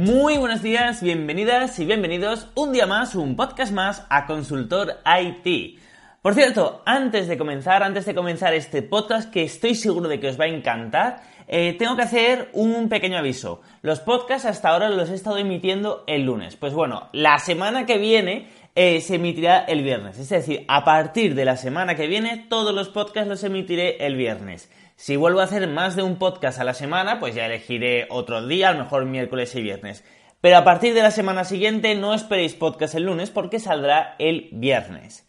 Muy buenos días, bienvenidas y bienvenidos un día más, un podcast más a Consultor IT. Por cierto, antes de comenzar, antes de comenzar este podcast que estoy seguro de que os va a encantar, eh, tengo que hacer un pequeño aviso. Los podcasts hasta ahora los he estado emitiendo el lunes. Pues bueno, la semana que viene eh, se emitirá el viernes. Es decir, a partir de la semana que viene, todos los podcasts los emitiré el viernes. Si vuelvo a hacer más de un podcast a la semana, pues ya elegiré otro día, a lo mejor miércoles y viernes. Pero a partir de la semana siguiente no esperéis podcast el lunes porque saldrá el viernes.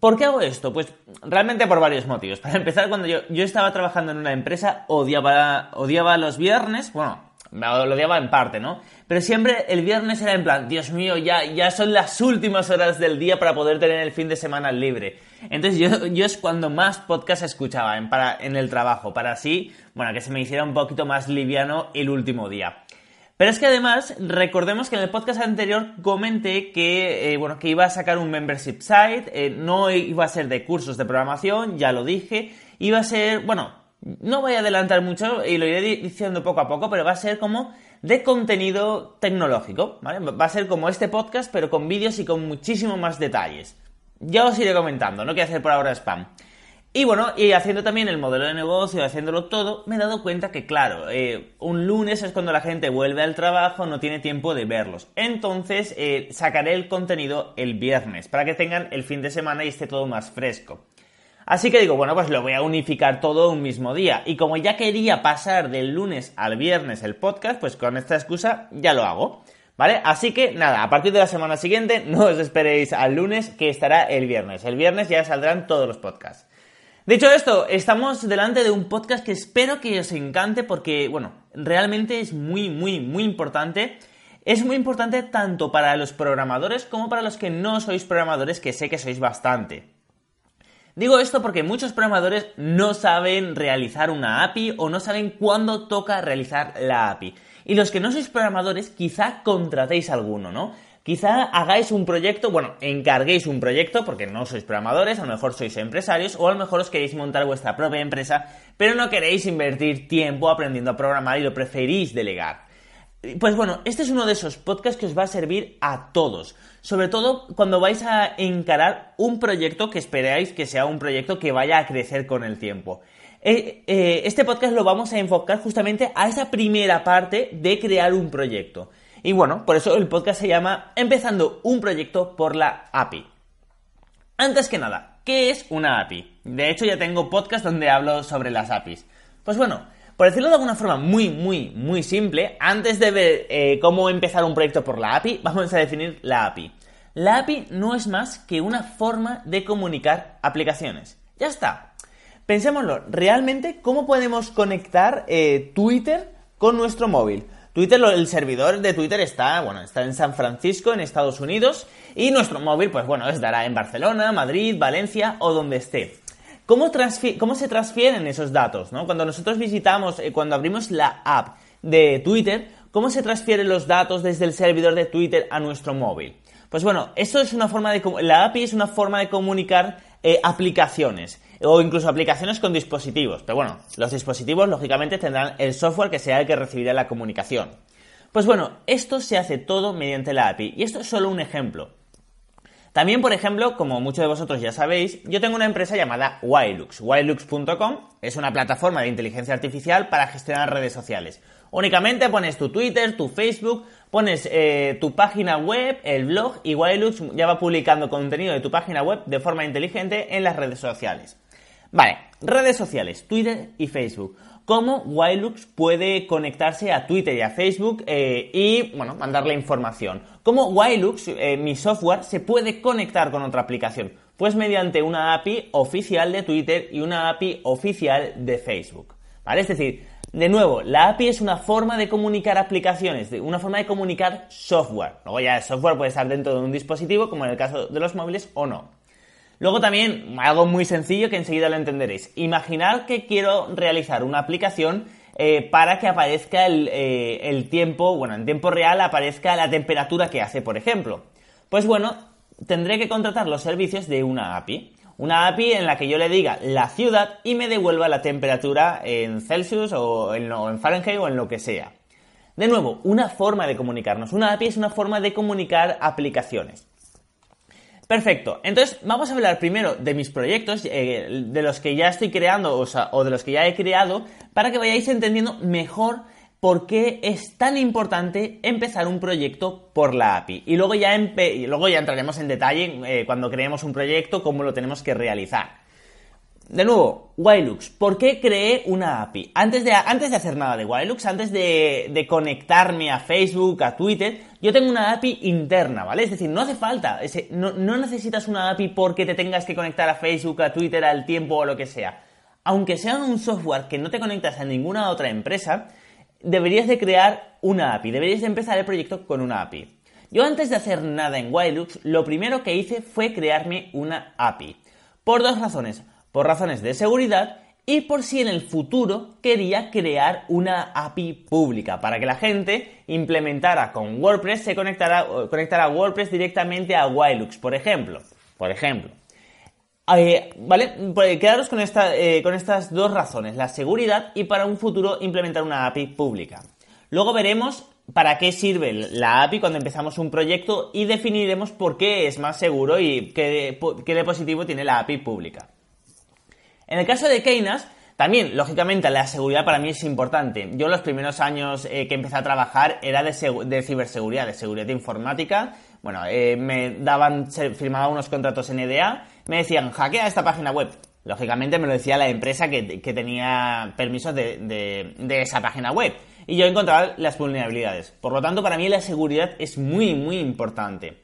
¿Por qué hago esto? Pues realmente por varios motivos. Para empezar, cuando yo, estaba trabajando en una empresa, odiaba, odiaba los viernes, bueno, lo odiaba en parte, ¿no? Pero siempre el viernes era en plan, Dios mío, ya, ya son las últimas horas del día para poder tener el fin de semana libre. Entonces yo, yo es cuando más podcast escuchaba en, para, en el trabajo, para así, bueno, que se me hiciera un poquito más liviano el último día. Pero es que además, recordemos que en el podcast anterior comenté que, eh, bueno, que iba a sacar un membership site, eh, no iba a ser de cursos de programación, ya lo dije, iba a ser, bueno, no voy a adelantar mucho y lo iré diciendo poco a poco, pero va a ser como de contenido tecnológico, ¿vale? Va a ser como este podcast, pero con vídeos y con muchísimo más detalles. Ya os iré comentando, no quiero hacer por ahora spam. Y bueno, y haciendo también el modelo de negocio, haciéndolo todo, me he dado cuenta que, claro, eh, un lunes es cuando la gente vuelve al trabajo, no tiene tiempo de verlos. Entonces, eh, sacaré el contenido el viernes, para que tengan el fin de semana y esté todo más fresco. Así que digo, bueno, pues lo voy a unificar todo un mismo día. Y como ya quería pasar del lunes al viernes el podcast, pues con esta excusa ya lo hago. ¿Vale? Así que nada, a partir de la semana siguiente no os esperéis al lunes que estará el viernes. El viernes ya saldrán todos los podcasts. Dicho esto, estamos delante de un podcast que espero que os encante porque, bueno, realmente es muy, muy, muy importante. Es muy importante tanto para los programadores como para los que no sois programadores, que sé que sois bastante. Digo esto porque muchos programadores no saben realizar una API o no saben cuándo toca realizar la API. Y los que no sois programadores, quizá contratéis alguno, ¿no? Quizá hagáis un proyecto, bueno, encarguéis un proyecto, porque no sois programadores, a lo mejor sois empresarios, o a lo mejor os queréis montar vuestra propia empresa, pero no queréis invertir tiempo aprendiendo a programar y lo preferís delegar. Pues bueno, este es uno de esos podcasts que os va a servir a todos, sobre todo cuando vais a encarar un proyecto que esperáis que sea un proyecto que vaya a crecer con el tiempo. Eh, eh, este podcast lo vamos a enfocar justamente a esa primera parte de crear un proyecto. Y bueno, por eso el podcast se llama Empezando un proyecto por la API. Antes que nada, ¿qué es una API? De hecho, ya tengo podcast donde hablo sobre las APIs. Pues bueno, por decirlo de alguna forma muy, muy, muy simple, antes de ver eh, cómo empezar un proyecto por la API, vamos a definir la API. La API no es más que una forma de comunicar aplicaciones. Ya está, pensémoslo, realmente, ¿cómo podemos conectar eh, Twitter con nuestro móvil? Twitter, el servidor de Twitter está, bueno, está en San Francisco, en Estados Unidos, y nuestro móvil, pues bueno, estará en Barcelona, Madrid, Valencia o donde esté. ¿Cómo, ¿Cómo, se transfieren esos datos? ¿no? Cuando nosotros visitamos, eh, cuando abrimos la app de Twitter, ¿cómo se transfieren los datos desde el servidor de Twitter a nuestro móvil? Pues bueno, esto es una forma de la API es una forma de comunicar eh, aplicaciones o incluso aplicaciones con dispositivos. Pero bueno, los dispositivos lógicamente tendrán el software que sea el que recibirá la comunicación. Pues bueno, esto se hace todo mediante la API y esto es solo un ejemplo. También, por ejemplo, como muchos de vosotros ya sabéis, yo tengo una empresa llamada Wilux. Wilux.com es una plataforma de inteligencia artificial para gestionar redes sociales. Únicamente pones tu Twitter, tu Facebook, pones eh, tu página web, el blog y Wilux ya va publicando contenido de tu página web de forma inteligente en las redes sociales. Vale, redes sociales, Twitter y Facebook. ¿Cómo Wilux puede conectarse a Twitter y a Facebook eh, y, bueno, mandarle información? ¿Cómo Wilux, eh, mi software, se puede conectar con otra aplicación? Pues mediante una API oficial de Twitter y una API oficial de Facebook. ¿Vale? Es decir, de nuevo, la API es una forma de comunicar aplicaciones, una forma de comunicar software. Luego ya el software puede estar dentro de un dispositivo, como en el caso de los móviles, o no. Luego también, algo muy sencillo que enseguida lo entenderéis. Imaginar que quiero realizar una aplicación eh, para que aparezca el, eh, el tiempo, bueno, en tiempo real aparezca la temperatura que hace, por ejemplo. Pues bueno, tendré que contratar los servicios de una API. Una API en la que yo le diga la ciudad y me devuelva la temperatura en Celsius o en, o en Fahrenheit o en lo que sea. De nuevo, una forma de comunicarnos. Una API es una forma de comunicar aplicaciones. Perfecto. Entonces, vamos a hablar primero de mis proyectos, eh, de los que ya estoy creando, o, de los que ya he creado, para que vayáis entendiendo mejor por qué es tan importante empezar un proyecto por la API. Y luego ya, luego ya entraremos en detalle eh, cuando creemos un proyecto, cómo lo tenemos que realizar. De nuevo, Wilux. ¿Por qué creé una API? Antes de, antes de hacer nada de Wilux, antes de, conectarme a Facebook, a Twitter, yo tengo una API interna, ¿vale? Es decir, no hace falta, no, necesitas una API porque te tengas que conectar a Facebook, a Twitter, al tiempo o lo que sea. Aunque sea un software que no te conectas a ninguna otra empresa, deberías de crear una API, deberías de empezar el proyecto con una API. Yo antes de hacer nada en Wilux, lo primero que hice fue crearme una API. Por dos razones por razones de seguridad y por si en el futuro quería crear una API pública para que la gente implementara con WordPress, se conectara, conectara WordPress directamente a Wilux, por ejemplo. Por ejemplo. Eh, ¿Vale? Pues quedaros eh, con estas dos razones, la seguridad y para un futuro implementar una API pública. Luego veremos para qué sirve la API cuando empezamos un proyecto y definiremos por qué es más seguro y qué, qué de positivo tiene la API pública. En el caso de Keynas, también, lógicamente, la seguridad para mí es importante. Yo los primeros años eh, que empecé a trabajar era de, ciberseguridad, de seguridad informática. Bueno, eh, me daban, firmaba unos contratos en EDA, me decían, hackea esta página web. Lógicamente me lo decía la empresa que, tenía permisos de, esa página web. Y yo encontraba las vulnerabilidades. Por lo tanto, para mí la seguridad es muy, muy importante.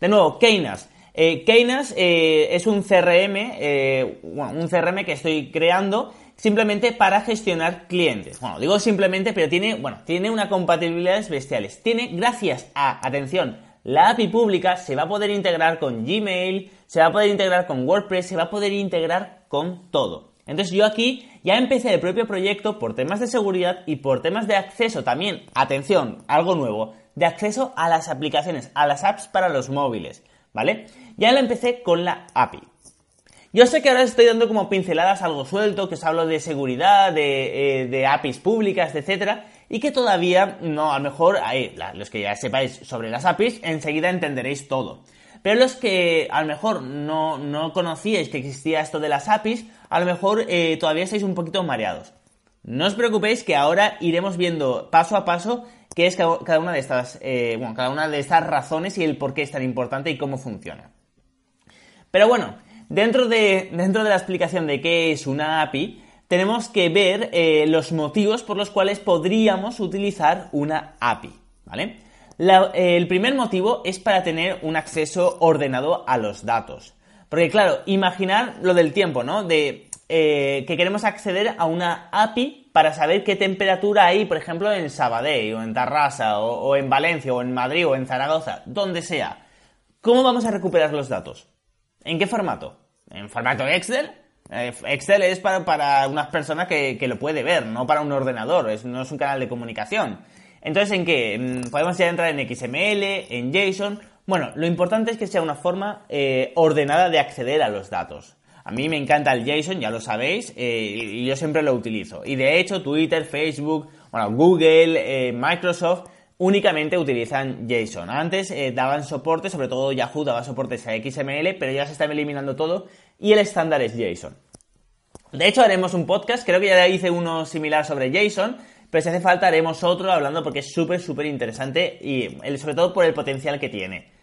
De nuevo, Keynas. Eh, Keynes eh, es un CRM, eh, un CRM que estoy creando simplemente para gestionar clientes. Bueno, digo simplemente, pero tiene, bueno, tiene una compatibilidades bestiales. Tiene, gracias a, atención, la API pública se va a poder integrar con Gmail, se va a poder integrar con WordPress, se va a poder integrar con todo. Entonces yo aquí ya empecé el propio proyecto por temas de seguridad y por temas de acceso también, atención, algo nuevo, de acceso a las aplicaciones, a las apps para los móviles. ¿Vale? Ya lo empecé con la API. Yo sé que ahora estoy dando como pinceladas algo suelto, que os hablo de seguridad, de, eh, APIs públicas, etcétera, y que todavía no, a lo mejor, los que ya sepáis sobre las APIs, enseguida entenderéis todo. Pero los que a lo mejor no, no conocíais que existía esto de las APIs, a lo mejor eh, todavía estáis un poquito mareados. No os preocupéis que ahora iremos viendo paso a paso qué es cada una de estas, eh, bueno, cada una de estas razones y el por qué es tan importante y cómo funciona. Pero bueno, dentro de, dentro de la explicación de qué es una API, tenemos que ver eh, los motivos por los cuales podríamos utilizar una API, ¿vale? el primer motivo es para tener un acceso ordenado a los datos. Porque claro, imaginar lo del tiempo, ¿no? De eh, que queremos acceder a una API para saber qué temperatura hay, por ejemplo, en Sabadell, o en Tarrasa, o, en Valencia, o en Madrid, o en Zaragoza, donde sea. ¿Cómo vamos a recuperar los datos? ¿En qué formato? ¿En formato Excel? Eh, Excel es para, unas personas que, lo puede ver, no para un ordenador, no es un canal de comunicación. Entonces, ¿en qué? Mm, podemos ya entrar en XML, en JSON. Bueno, lo importante es que sea una forma eh, ordenada de acceder a los datos. A mí me encanta el JSON, ya lo sabéis, eh, y yo siempre lo utilizo. Y de hecho, Twitter, Facebook, bueno, Google, eh, Microsoft únicamente utilizan JSON. Antes eh, daban soporte, sobre todo Yahoo daba soporte a XML, pero ya se está eliminando todo y el estándar es JSON. De hecho, haremos un podcast, creo que ya hice uno similar sobre JSON, pero si hace falta haremos otro hablando porque es súper, súper interesante y sobre todo por el potencial que tiene.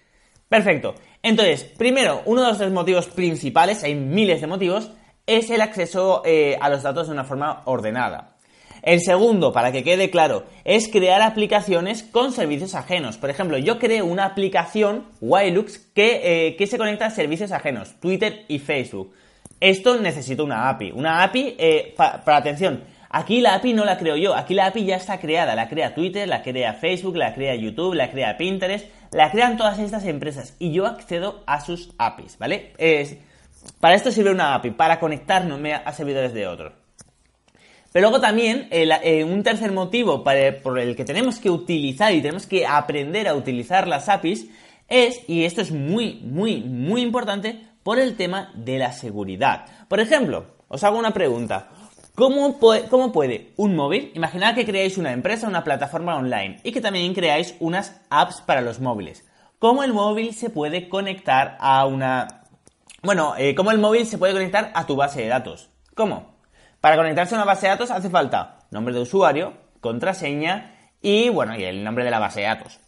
Perfecto. Entonces, primero, uno de los tres motivos principales, hay miles de motivos, es el acceso eh, a los datos de una forma ordenada. El segundo, para que quede claro, es crear aplicaciones con servicios ajenos. Por ejemplo, yo creo una aplicación, Wilux, que, eh, que se conecta a servicios ajenos, Twitter y Facebook. Esto necesita una API. Una API, eh, para atención, aquí la API no la creo yo, aquí la API ya está creada. La crea Twitter, la crea Facebook, la crea YouTube, la crea Pinterest, la crean todas estas empresas y yo accedo a sus APIs, ¿vale? para esto sirve una API, para conectarnos a servidores de otros. Pero luego también eh, un tercer motivo por el que tenemos que utilizar y tenemos que aprender a utilizar las APIs es, y esto es muy, muy, muy importante, por el tema de la seguridad. Por ejemplo, os hago una pregunta. ¿Cómo, ¿Cómo, puede un móvil? Imaginad que creáis una empresa, una plataforma online y que también creáis unas apps para los móviles. ¿Cómo el móvil se puede conectar a una... Bueno, eh, ¿cómo el móvil se puede conectar a tu base de datos? ¿Cómo? Para conectarse a una base de datos hace falta nombre de usuario, contraseña y, bueno, y el nombre de la base de datos.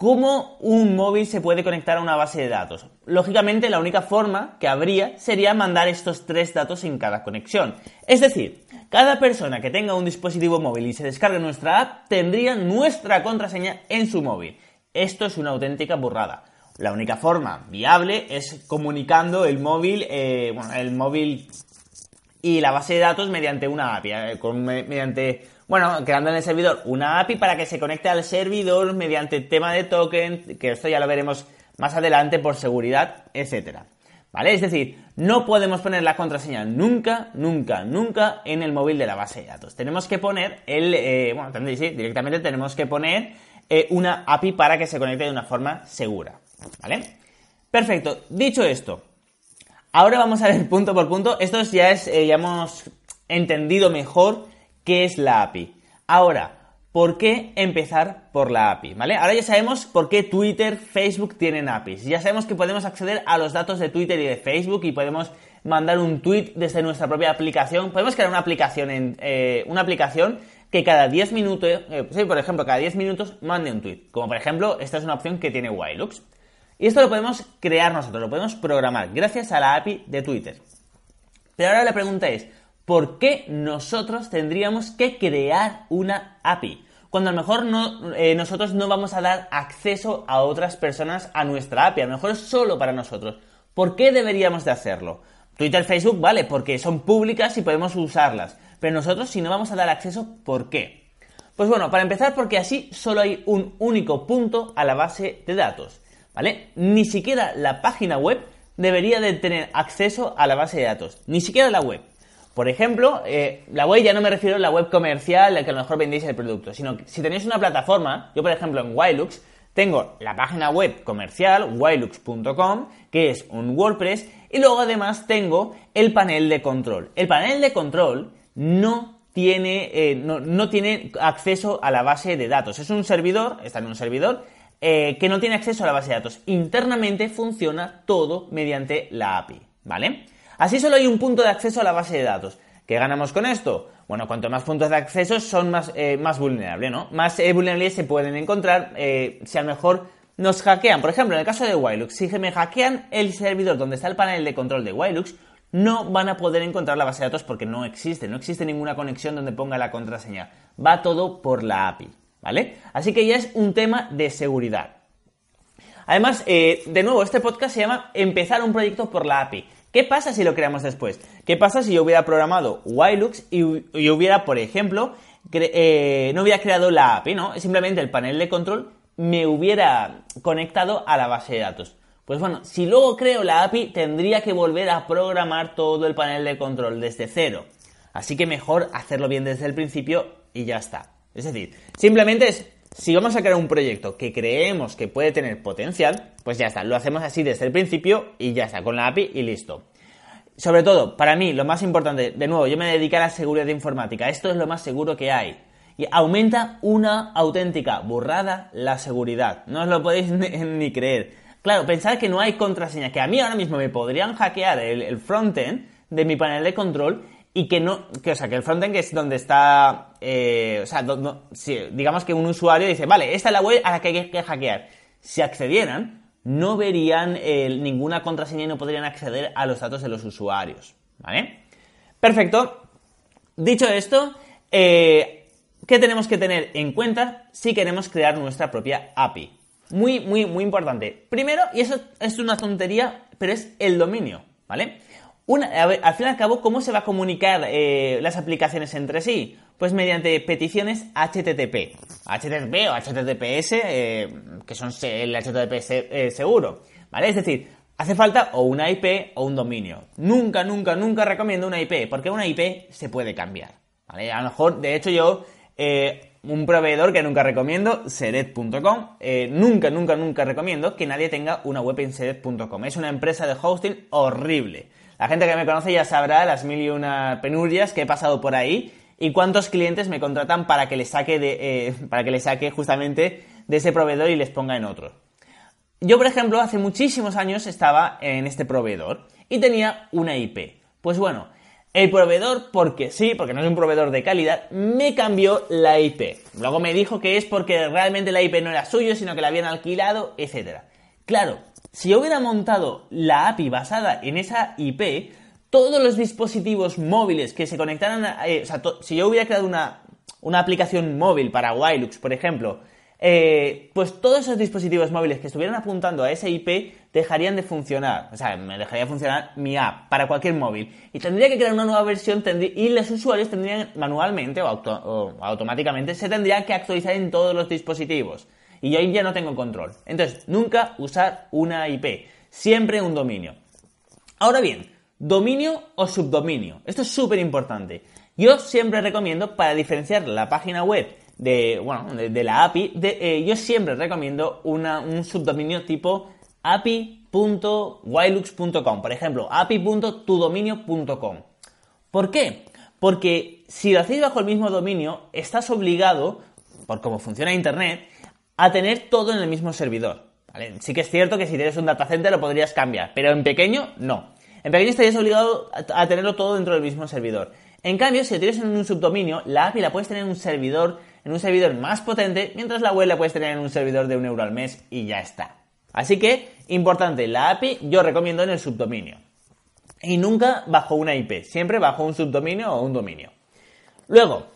¿Cómo un móvil se puede conectar a una base de datos? Lógicamente, la única forma que habría sería mandar estos tres datos en cada conexión. Es decir, cada persona que tenga un dispositivo móvil y se descargue nuestra app tendría nuestra contraseña en su móvil. Esto es una auténtica burrada. La única forma viable es comunicando el móvil, eh, bueno, el móvil y la base de datos mediante una API, eh, mediante, bueno, creando en el servidor una API para que se conecte al servidor mediante tema de token, que esto ya lo veremos más adelante por seguridad, etcétera. ¿Vale? Es decir, no podemos poner la contraseña nunca, nunca, nunca en el móvil de la base de datos. Tenemos que poner el, eh, bueno, sí, directamente tenemos que poner eh, una API para que se conecte de una forma segura. ¿Vale? Perfecto. Dicho esto, Ahora vamos a ver punto por punto. Esto ya es, eh, ya hemos entendido mejor qué es la API. Ahora, ¿por qué empezar por la API? ¿Vale? Ahora ya sabemos por qué Twitter, Facebook tienen APIs. Ya sabemos que podemos acceder a los datos de Twitter y de Facebook y podemos mandar un tweet desde nuestra propia aplicación. Podemos crear una aplicación en eh, una aplicación que cada 10 minutos, eh, por ejemplo, cada 10 minutos mande un tweet. Como por ejemplo, esta es una opción que tiene Wilux. Y esto lo podemos crear nosotros, lo podemos programar gracias a la API de Twitter. Pero ahora la pregunta es, ¿por qué nosotros tendríamos que crear una API? Cuando a lo mejor no, eh, nosotros no vamos a dar acceso a otras personas a nuestra API, a lo mejor es solo para nosotros. ¿Por qué deberíamos de hacerlo? Twitter, Facebook, vale, porque son públicas y podemos usarlas. Pero nosotros si no vamos a dar acceso, ¿por qué? Pues bueno, para empezar porque así solo hay un único punto a la base de datos. ¿vale? Ni siquiera la página web debería de tener acceso a la base de datos, ni siquiera la web. Por ejemplo, eh, la web ya no me refiero a la web comercial, la que a lo mejor vendéis el producto, sino que si tenéis una plataforma, yo por ejemplo en Wilux tengo la página web comercial, wilux.com, que es un WordPress, y luego además tengo el panel de control. El panel de control no tiene, eh, no, no tiene acceso a la base de datos. Es un servidor, está en un servidor, eh, que no tiene acceso a la base de datos. Internamente funciona todo mediante la API, ¿vale? Así solo hay un punto de acceso a la base de datos. ¿Qué ganamos con esto? Bueno, cuanto más puntos de acceso son más, eh, más vulnerables, ¿no? Más eh, vulnerables se pueden encontrar si a lo mejor nos hackean. Por ejemplo, en el caso de Wilux, si me hackean el servidor donde está el panel de control de Wilux, no van a poder encontrar la base de datos porque no existe, no existe ninguna conexión donde ponga la contraseña. Va todo por la API. ¿vale? Así que ya es un tema de seguridad. Además, eh, de nuevo, este podcast se llama Empezar un proyecto por la API. ¿Qué pasa si lo creamos después? ¿Qué pasa si yo hubiera programado Wilux y, hubiera, por ejemplo, eh, no hubiera creado la API, ¿no? Simplemente el panel de control me hubiera conectado a la base de datos. Pues bueno, si luego creo la API, tendría que volver a programar todo el panel de control desde cero. Así que mejor hacerlo bien desde el principio y ya está. Es decir, simplemente es, si vamos a crear un proyecto que creemos que puede tener potencial, pues ya está, lo hacemos así desde el principio y ya está, con la API y listo. Sobre todo, para mí, lo más importante, de nuevo, yo me dedico a la seguridad informática, esto es lo más seguro que hay. Y aumenta una auténtica burrada la seguridad. No os lo podéis ni, creer. Claro, pensad que no hay contraseña, que a mí ahora mismo me podrían hackear el, el frontend de mi panel de control y que no, que, o sea, que el frontend es donde está, eh, o sea, digamos que un usuario dice, vale, esta es la web a la que hay que hackear. Si accedieran, no verían ninguna contraseña y no podrían acceder a los datos de los usuarios, ¿vale? Perfecto. Dicho esto, eh, ¿qué tenemos que tener en cuenta si queremos crear nuestra propia API? Muy, muy, muy importante. Primero, y eso es una tontería, pero es el dominio, ¿vale? Al fin y al cabo, ¿cómo se va a comunicar eh, las aplicaciones entre sí? Pues mediante peticiones HTTP. HTTP o HTTPS, eh, que son el HTTPS eh, seguro, ¿vale? Es decir, hace falta o una IP o un dominio. Nunca, nunca, nunca recomiendo una IP, porque una IP se puede cambiar, ¿vale? A lo mejor, de hecho, yo un proveedor que nunca recomiendo, seret.com. nunca, nunca, nunca recomiendo que nadie tenga una web en seret.com. Es una empresa de hosting horrible. La gente que me conoce ya sabrá las mil y una penurias que he pasado por ahí y cuántos clientes me contratan para que les saque de, eh, para que les saque justamente de ese proveedor y les ponga en otro. Yo, por ejemplo, hace muchísimos años estaba en este proveedor y tenía una IP. Pues bueno, el proveedor, porque sí, porque no es un proveedor de calidad, me cambió la IP. Luego me dijo que es porque realmente la IP no era suyo, sino que la habían alquilado, etc. Claro, si yo hubiera montado la API basada en esa IP, todos los dispositivos móviles que se conectaran, a, eh, o sea, si yo hubiera creado una, aplicación móvil para Wilux, por ejemplo, eh, pues todos esos dispositivos móviles que estuvieran apuntando a esa IP dejarían de funcionar. O sea, me dejaría de funcionar mi app para cualquier móvil. Y tendría que crear una nueva versión y los usuarios tendrían manualmente o, o automáticamente se tendrían que actualizar en todos los dispositivos y ahí ya no tengo control. Entonces, nunca usar una IP, siempre un dominio. Ahora bien, dominio o subdominio. Esto es súper importante. Yo siempre recomiendo, para diferenciar la página web de, bueno, de, la API, eh, yo siempre recomiendo un subdominio tipo api.wilux.com, por ejemplo, api.tudominio.com. ¿Por qué? Porque si lo hacéis bajo el mismo dominio, estás obligado, por cómo funciona Internet, a tener todo en el mismo servidor. Sí que es cierto que si tienes un datacenter lo podrías cambiar, pero en pequeño no. En pequeño estarías obligado a tenerlo todo dentro del mismo servidor. En cambio, si lo tienes en un subdominio, la API la puedes tener en un servidor, en un servidor más potente, mientras la web la puedes tener en un servidor de un euro al mes y ya está. Así que, importante, la API yo recomiendo en el subdominio. Y nunca bajo una IP, siempre bajo un subdominio o un dominio. Luego,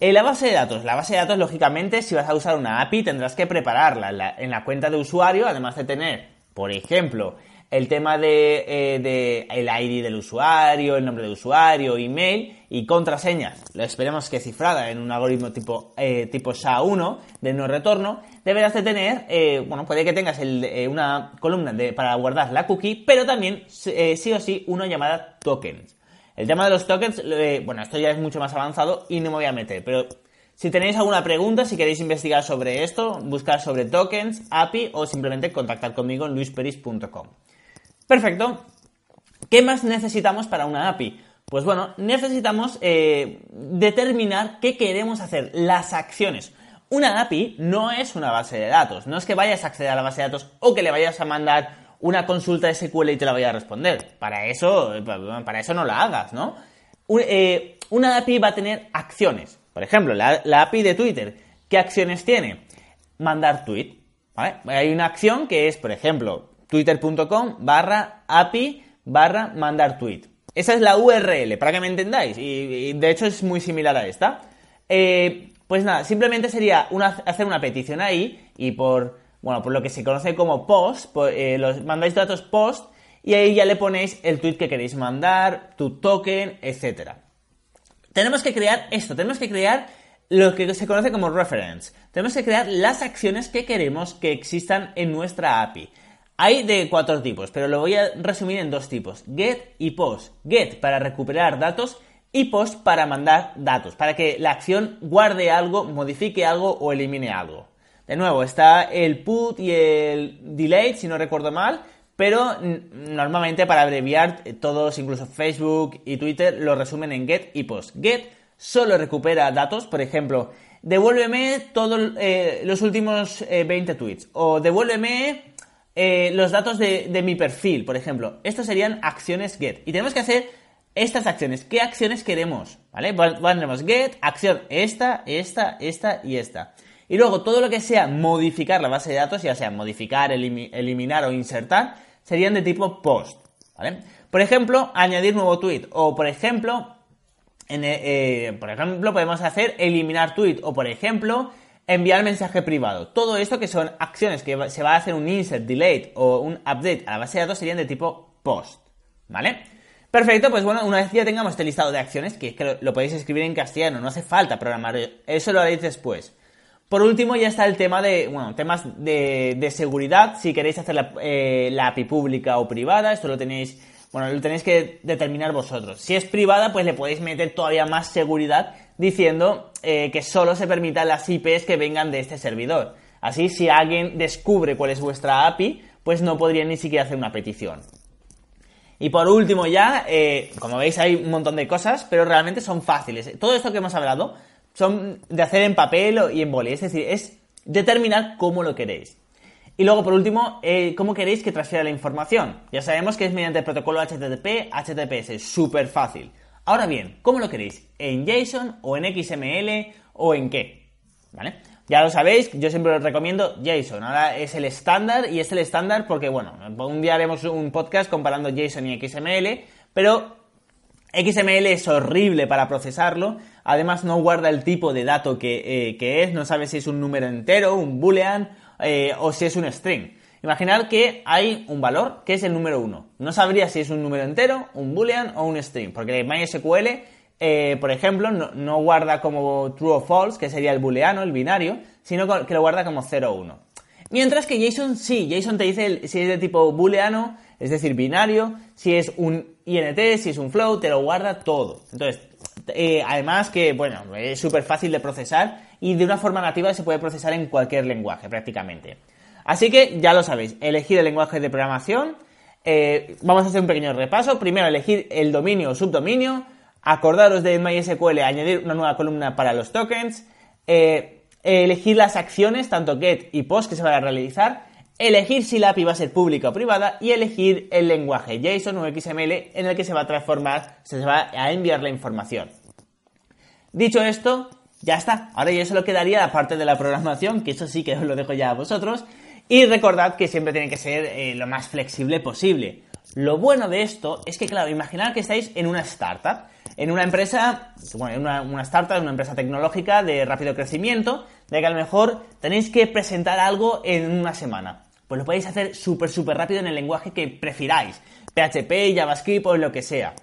en la base de datos. La base de datos, lógicamente, si vas a usar una API, tendrás que prepararla en la, cuenta de usuario, además de tener, por ejemplo, el tema de, eh, el ID del usuario, el nombre de usuario, email y contraseña. Lo esperemos que cifrada en un algoritmo tipo, eh, tipo SHA-1 de no retorno. Deberás de tener, eh, bueno, puede que tengas una columna para guardar la cookie, pero también sí o sí una llamada tokens. El tema de los tokens, bueno, esto ya es mucho más avanzado y no me voy a meter, pero si tenéis alguna pregunta, si queréis investigar sobre esto, buscar sobre tokens, API o simplemente contactar conmigo en luisperis.com. Perfecto. ¿Qué más necesitamos para una API? Pues bueno, necesitamos eh, determinar qué queremos hacer, las acciones. Una API no es una base de datos, no es que vayas a acceder a la base de datos o que le vayas a mandar una consulta SQL y te la voy a responder. Para eso, para eso no la hagas, ¿no? Eh, una API va a tener acciones. Por ejemplo, la, API de Twitter, ¿qué acciones tiene? Mandar tweet. Hay una acción que es, por ejemplo, twitter.com barra API barra mandar tweet. Esa es la URL, para que me entendáis. Y, de hecho es muy similar a esta. Eh, pues nada, simplemente sería hacer una petición ahí y por bueno, por lo que se conoce como post, eh, los mandáis datos post y ahí ya le ponéis el tweet que queréis mandar, tu token, etc. Tenemos que crear esto, tenemos que crear lo que se conoce como reference. Tenemos que crear las acciones que queremos que existan en nuestra API. Hay de cuatro tipos, pero lo voy a resumir en dos tipos, get y post. Get para recuperar datos y post para mandar datos, para que la acción guarde algo, modifique algo o elimine algo. De nuevo, está el put y el delay, si no recuerdo mal, pero normalmente para abreviar eh, todos, incluso Facebook y Twitter, lo resumen en get y post. Get solo recupera datos, por ejemplo, devuélveme todos eh, los últimos 20 eh, tweets o devuélveme los datos de, mi perfil, por ejemplo. Estos serían acciones get. Y tenemos que hacer estas acciones. ¿Qué acciones queremos? ¿Vale? Pondremos get, acción esta, esta, esta y esta. Y luego todo lo que sea modificar la base de datos, ya sea modificar, eliminar o insertar, serían de tipo post. ¿Vale? Por ejemplo, añadir nuevo tweet. O por ejemplo, en, eh, por ejemplo, podemos hacer eliminar tweet. O por ejemplo, enviar mensaje privado. Todo esto que son acciones que se va a hacer un insert, delete o un update a la base de datos serían de tipo post. ¿Vale? Perfecto, pues bueno, una vez ya tengamos este listado de acciones, que es que lo, podéis escribir en castellano, no hace falta programar, eso lo haréis después. Por último, ya está el tema de, bueno, temas de, seguridad, si queréis hacer la, eh, la API pública o privada, esto lo tenéis bueno, lo tenéis que determinar vosotros. Si es privada, pues le podéis meter todavía más seguridad diciendo eh, que solo se permitan las IPs que vengan de este servidor. Así, si alguien descubre cuál es vuestra API, pues no podría ni siquiera hacer una petición. Y por último ya, eh, como veis hay un montón de cosas, pero realmente son fáciles. Todo esto que hemos hablado son de hacer en papel y en boli, es decir, es determinar cómo lo queréis. Y luego, por último, eh, ¿cómo queréis que transfiera la información? Ya sabemos que es mediante el protocolo HTTP, HTTPS, súper fácil. Ahora bien, ¿cómo lo queréis? ¿En JSON o en XML o en qué? ¿Vale? Ya lo sabéis, yo siempre os recomiendo JSON. Ahora es el estándar y es el estándar porque, bueno, un día haremos un podcast comparando JSON y XML, pero XML es horrible para procesarlo, además no guarda el tipo de dato que, eh, es, no sabe si es un número entero, un boolean eh, o si es un string. Imaginar que hay un valor que es el número 1. No sabría si es un número entero, un boolean o un string, porque MySQL, eh, por ejemplo, no, guarda como true o false, que sería el booleano, el binario, sino que lo guarda como 0 o 1. Mientras que JSON sí, JSON te dice si es de tipo booleano, es decir, binario, si es un INT, si es un float, te lo guarda todo. Entonces, eh, además que, bueno, es súper fácil de procesar y de una forma nativa se puede procesar en cualquier lenguaje prácticamente. Así que ya lo sabéis, elegir el lenguaje de programación. Eh, vamos a hacer un pequeño repaso. Primero, elegir el dominio o subdominio. Acordaros de MySQL añadir una nueva columna para los tokens. Eh, elegir las acciones, tanto get y post que se van a realizar. Elegir si la API va a ser pública o privada y elegir el lenguaje JSON o XML en el que se va a transformar, se va a enviar la información. Dicho esto, ya está. Ahora ya solo quedaría la parte de la programación, que eso sí que os lo dejo ya a vosotros. Y recordad que siempre tiene que ser eh, lo más flexible posible. Lo bueno de esto es que, claro, imaginad que estáis en una startup, en una empresa, bueno, en una, una startup, una empresa tecnológica de rápido crecimiento, de que a lo mejor tenéis que presentar algo en una semana. Pues lo podéis hacer súper, súper rápido en el lenguaje que prefiráis. PHP, JavaScript o lo que sea.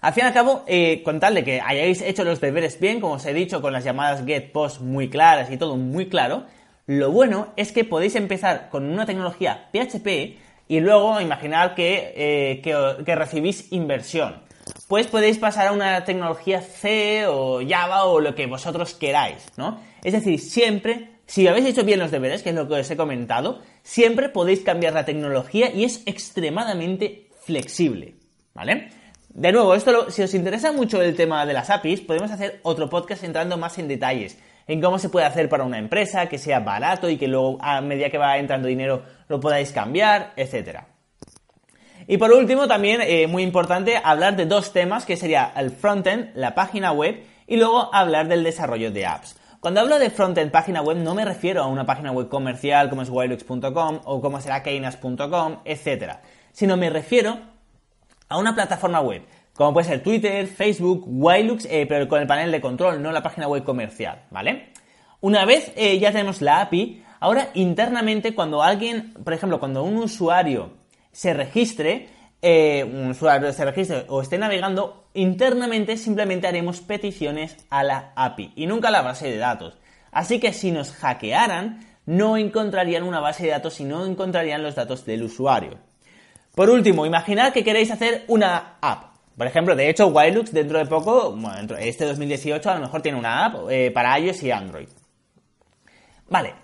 Al fin y al cabo, eh, con tal de que hayáis hecho los deberes bien, como os he dicho, con las llamadas get, post muy claras y todo muy claro, lo bueno es que podéis empezar con una tecnología PHP y luego imaginar que, eh, que, recibís inversión. Pues podéis pasar a una tecnología C o Java o lo que vosotros queráis, ¿no? Es decir, siempre, si habéis hecho bien los deberes, que es lo que os he comentado, siempre podéis cambiar la tecnología y es extremadamente flexible, ¿vale? De nuevo, esto si os interesa mucho el tema de las APIs, podemos hacer otro podcast entrando más en detalles, en cómo se puede hacer para una empresa, que sea barato y que luego a medida que va entrando dinero lo podáis cambiar, etc. Y por último, también eh, muy importante hablar de dos temas, que sería el frontend, la página web, y luego hablar del desarrollo de apps. Cuando hablo de frontend página web no me refiero a una página web comercial como es wilux.com o como será keynas.com, etc. Sino me refiero a una plataforma web, como puede ser Twitter, Facebook, Wilux, eh, pero con el panel de control, no la página web comercial, ¿vale? Una vez eh, ya tenemos la API, ahora internamente cuando alguien, por ejemplo, cuando un usuario se registre, eh, un usuario se registre o esté navegando, internamente simplemente haremos peticiones a la API y nunca a la base de datos. Así que si nos hackearan, no encontrarían una base de datos y no encontrarían los datos del usuario. Por último, imaginad que queréis hacer una app. Por ejemplo, de hecho, Wilux dentro de poco, bueno, dentro de este 2018 a lo mejor tiene una app eh, para iOS y Android. Vale,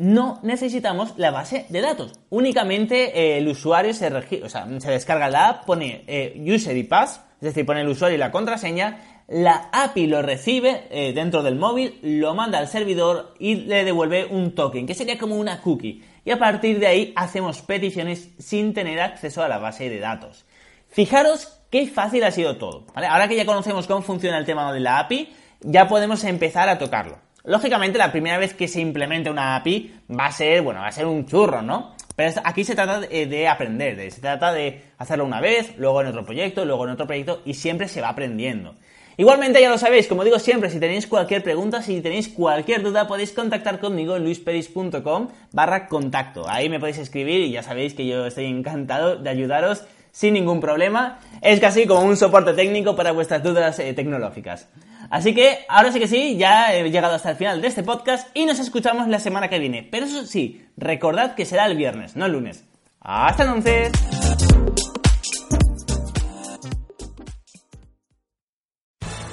no necesitamos la base de datos. Únicamente eh, el usuario se, o sea, se descarga la app, pone eh, user y pass, es decir, pone el usuario y la contraseña, la API lo recibe dentro del móvil, lo manda al servidor y le devuelve un token, que sería como una cookie y a partir de ahí hacemos peticiones sin tener acceso a la base de datos. Fijaros qué fácil ha sido todo. Ahora que ya conocemos cómo funciona el tema de la API, ya podemos empezar a tocarlo. Lógicamente, la primera vez que se implemente una API va a ser, bueno, va a ser un churro, ¿no? Pero aquí se trata de, aprender, se trata de hacerlo una vez, luego en otro proyecto, luego en otro proyecto y siempre se va aprendiendo. Igualmente ya lo sabéis, como digo siempre, si tenéis cualquier pregunta, si tenéis cualquier duda, podéis contactar conmigo en luisperis.com barra contacto. Ahí me podéis escribir y ya sabéis que yo estoy encantado de ayudaros sin ningún problema. Es casi como un soporte técnico para vuestras dudas eh, tecnológicas. Así que ahora sí que sí, ya he llegado hasta el final de este podcast y nos escuchamos la semana que viene. Pero eso sí, recordad que será el viernes, no el lunes. Hasta entonces.